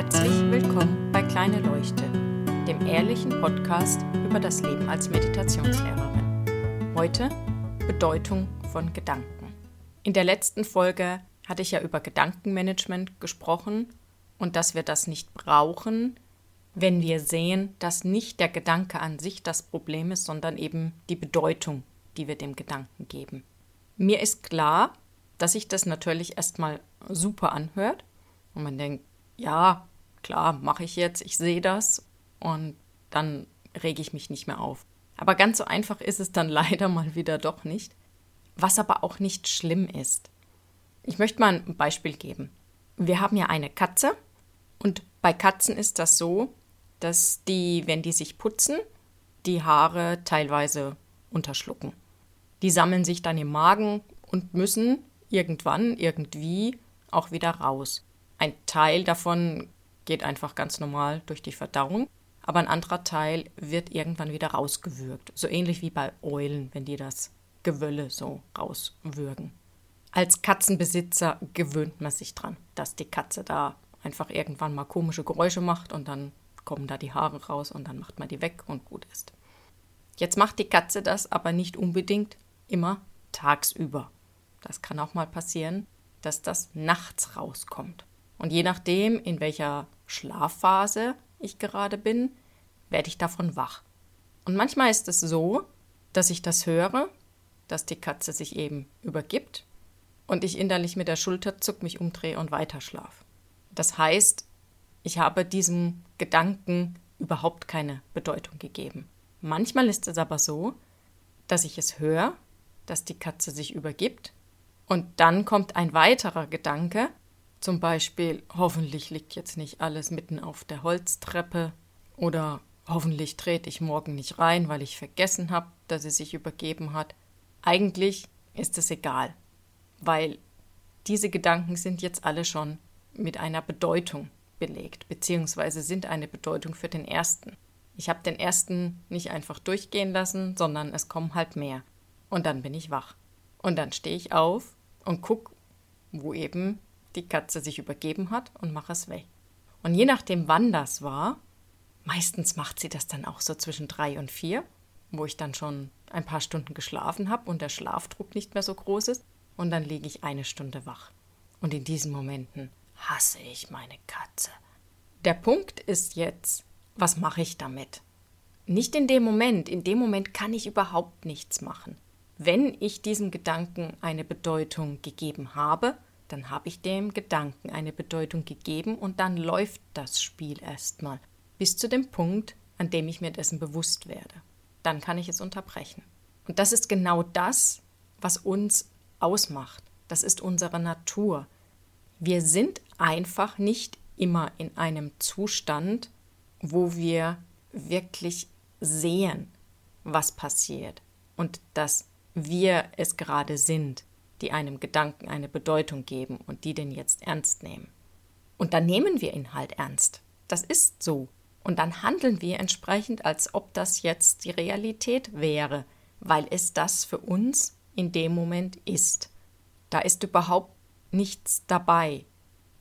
Herzlich willkommen bei Kleine Leuchte, dem ehrlichen Podcast über das Leben als Meditationslehrerin. Heute Bedeutung von Gedanken. In der letzten Folge hatte ich ja über Gedankenmanagement gesprochen und dass wir das nicht brauchen, wenn wir sehen, dass nicht der Gedanke an sich das Problem ist, sondern eben die Bedeutung, die wir dem Gedanken geben. Mir ist klar, dass sich das natürlich erstmal super anhört und man denkt, ja, klar, mache ich jetzt, ich sehe das und dann rege ich mich nicht mehr auf. Aber ganz so einfach ist es dann leider mal wieder doch nicht, was aber auch nicht schlimm ist. Ich möchte mal ein Beispiel geben. Wir haben ja eine Katze und bei Katzen ist das so, dass die, wenn die sich putzen, die Haare teilweise unterschlucken. Die sammeln sich dann im Magen und müssen irgendwann, irgendwie auch wieder raus. Ein Teil davon geht einfach ganz normal durch die Verdauung, aber ein anderer Teil wird irgendwann wieder rausgewürgt. So ähnlich wie bei Eulen, wenn die das Gewölle so rauswürgen. Als Katzenbesitzer gewöhnt man sich dran, dass die Katze da einfach irgendwann mal komische Geräusche macht und dann kommen da die Haare raus und dann macht man die weg und gut ist. Jetzt macht die Katze das aber nicht unbedingt immer tagsüber. Das kann auch mal passieren, dass das nachts rauskommt. Und je nachdem, in welcher Schlafphase ich gerade bin, werde ich davon wach. Und manchmal ist es so, dass ich das höre, dass die Katze sich eben übergibt und ich innerlich mit der Schulter zuck mich umdrehe und weiterschlaf. Das heißt, ich habe diesem Gedanken überhaupt keine Bedeutung gegeben. Manchmal ist es aber so, dass ich es höre, dass die Katze sich übergibt und dann kommt ein weiterer Gedanke, zum Beispiel, hoffentlich liegt jetzt nicht alles mitten auf der Holztreppe oder hoffentlich trete ich morgen nicht rein, weil ich vergessen habe, dass sie sich übergeben hat. Eigentlich ist es egal, weil diese Gedanken sind jetzt alle schon mit einer Bedeutung belegt, beziehungsweise sind eine Bedeutung für den ersten. Ich habe den ersten nicht einfach durchgehen lassen, sondern es kommen halt mehr. Und dann bin ich wach. Und dann stehe ich auf und gucke, wo eben die Katze sich übergeben hat und mache es weg. Und je nachdem, wann das war, meistens macht sie das dann auch so zwischen drei und vier, wo ich dann schon ein paar Stunden geschlafen habe und der Schlafdruck nicht mehr so groß ist, und dann liege ich eine Stunde wach. Und in diesen Momenten hasse ich meine Katze. Der Punkt ist jetzt, was mache ich damit? Nicht in dem Moment, in dem Moment kann ich überhaupt nichts machen. Wenn ich diesem Gedanken eine Bedeutung gegeben habe, dann habe ich dem Gedanken eine Bedeutung gegeben und dann läuft das Spiel erstmal bis zu dem Punkt, an dem ich mir dessen bewusst werde. Dann kann ich es unterbrechen. Und das ist genau das, was uns ausmacht. Das ist unsere Natur. Wir sind einfach nicht immer in einem Zustand, wo wir wirklich sehen, was passiert und dass wir es gerade sind die einem Gedanken eine Bedeutung geben und die den jetzt ernst nehmen. Und dann nehmen wir ihn halt ernst. Das ist so. Und dann handeln wir entsprechend, als ob das jetzt die Realität wäre, weil es das für uns in dem Moment ist. Da ist überhaupt nichts dabei,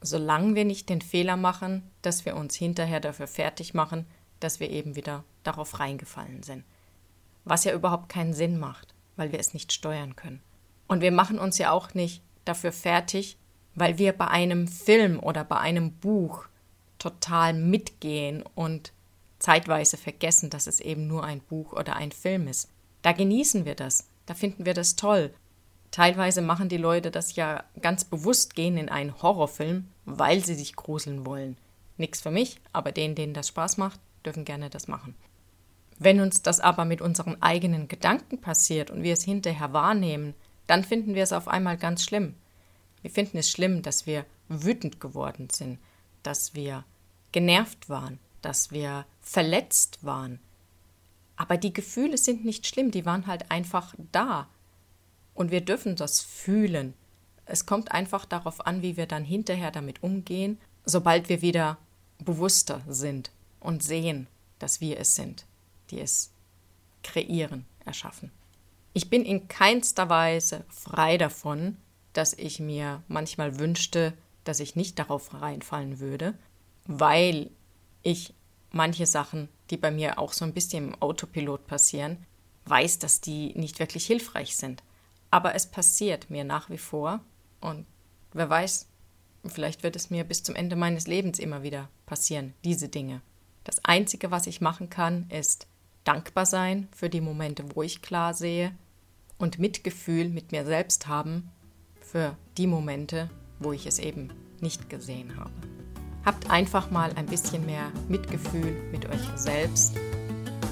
solange wir nicht den Fehler machen, dass wir uns hinterher dafür fertig machen, dass wir eben wieder darauf reingefallen sind. Was ja überhaupt keinen Sinn macht, weil wir es nicht steuern können. Und wir machen uns ja auch nicht dafür fertig, weil wir bei einem Film oder bei einem Buch total mitgehen und zeitweise vergessen, dass es eben nur ein Buch oder ein Film ist. Da genießen wir das, da finden wir das toll. Teilweise machen die Leute das ja ganz bewusst, gehen in einen Horrorfilm, weil sie sich gruseln wollen. Nix für mich, aber denen, denen das Spaß macht, dürfen gerne das machen. Wenn uns das aber mit unseren eigenen Gedanken passiert und wir es hinterher wahrnehmen, dann finden wir es auf einmal ganz schlimm. Wir finden es schlimm, dass wir wütend geworden sind, dass wir genervt waren, dass wir verletzt waren. Aber die Gefühle sind nicht schlimm, die waren halt einfach da. Und wir dürfen das fühlen. Es kommt einfach darauf an, wie wir dann hinterher damit umgehen, sobald wir wieder bewusster sind und sehen, dass wir es sind, die es kreieren, erschaffen. Ich bin in keinster Weise frei davon, dass ich mir manchmal wünschte, dass ich nicht darauf reinfallen würde. weil ich manche Sachen, die bei mir auch so ein bisschen im Autopilot passieren, weiß, dass die nicht wirklich hilfreich sind. Aber es passiert mir nach wie vor und wer weiß, vielleicht wird es mir bis zum Ende meines Lebens immer wieder passieren, diese Dinge. Das Einzige, was ich machen kann, ist dankbar sein für die Momente, wo ich klar sehe und Mitgefühl mit mir selbst haben für die Momente, wo ich es eben nicht gesehen habe. Habt einfach mal ein bisschen mehr Mitgefühl mit euch selbst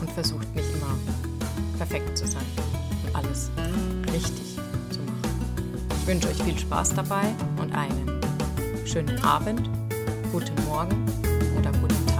und versucht nicht immer perfekt zu sein und alles richtig zu machen. Ich wünsche euch viel Spaß dabei und einen schönen Abend, guten Morgen oder guten Tag.